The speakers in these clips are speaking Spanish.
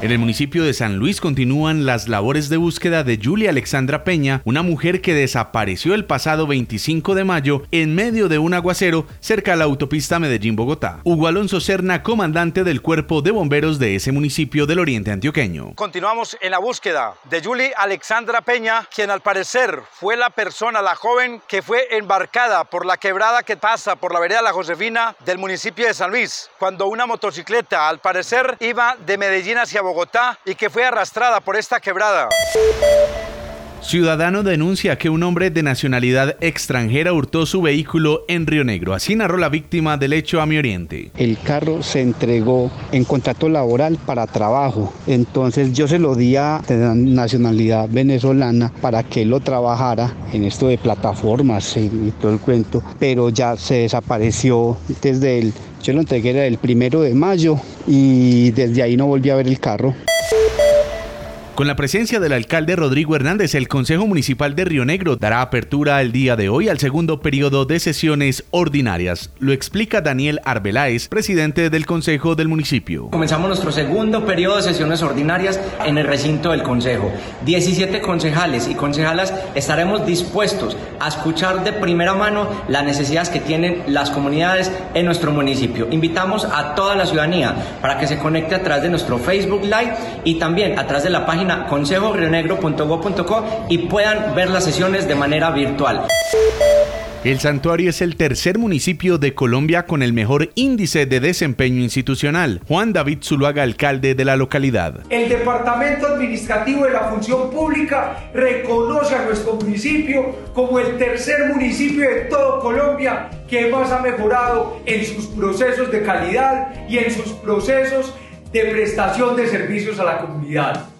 En el municipio de San Luis continúan las labores de búsqueda de Julia Alexandra Peña, una mujer que desapareció el pasado 25 de mayo en medio de un aguacero cerca a la autopista Medellín-Bogotá. Hugo Alonso Serna, comandante del cuerpo de bomberos de ese municipio del oriente antioqueño. Continuamos en la búsqueda de Julia Alexandra Peña, quien al parecer fue la persona, la joven que fue embarcada por la quebrada que pasa por la vereda La Josefina del municipio de San Luis, cuando una motocicleta al parecer iba de Medellín hacia Bogotá y que fue arrastrada por esta quebrada. Ciudadano denuncia que un hombre de nacionalidad extranjera hurtó su vehículo en Río Negro. Así narró la víctima del hecho a mi oriente. El carro se entregó en contrato laboral para trabajo. Entonces yo se lo di a nacionalidad venezolana para que él lo trabajara en esto de plataformas y, todo el cuento. Pero ya se desapareció desde el... Yo lo entregué el primero de mayo y desde ahí no volví a ver el carro. Con la presencia del alcalde Rodrigo Hernández, el Consejo Municipal de Río Negro dará apertura el día de hoy al segundo periodo de sesiones ordinarias. Lo explica Daniel Arbeláez, presidente del Consejo del municipio. Comenzamos nuestro segundo periodo de sesiones ordinarias en el recinto del Consejo. 17 concejales y concejalas estaremos dispuestos a escuchar de primera mano las necesidades que tienen las comunidades en nuestro municipio. Invitamos a toda la ciudadanía para que se conecte a través de nuestro Facebook Live y también a través de la página consejorionegro.go.co y puedan ver las sesiones de manera virtual. El santuario es el tercer municipio de Colombia con el mejor índice de desempeño institucional. Juan David Zuluaga, alcalde de la localidad. El Departamento Administrativo de la Función Pública reconoce a nuestro municipio como el tercer municipio de todo Colombia que más ha mejorado en sus procesos de calidad y en sus procesos de prestación de servicios a la comunidad.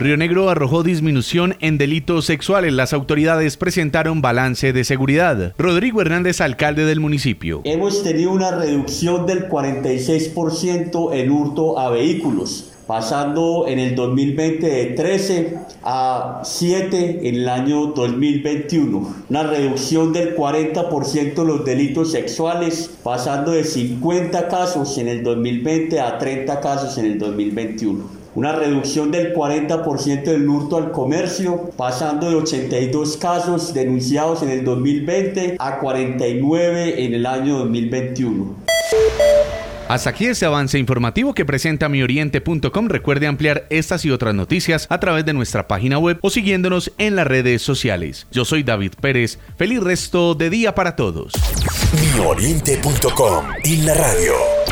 Río Negro arrojó disminución en delitos sexuales. Las autoridades presentaron balance de seguridad. Rodrigo Hernández, alcalde del municipio. Hemos tenido una reducción del 46% en hurto a vehículos pasando en el 2020 de 13 a 7 en el año 2021. Una reducción del 40% de los delitos sexuales, pasando de 50 casos en el 2020 a 30 casos en el 2021 una reducción del 40% del hurto al comercio, pasando de 82 casos denunciados en el 2020 a 49 en el año 2021. Hasta aquí este avance informativo que presenta mioriente.com. Recuerde ampliar estas y otras noticias a través de nuestra página web o siguiéndonos en las redes sociales. Yo soy David Pérez. Feliz resto de día para todos. Mioriente.com y la radio.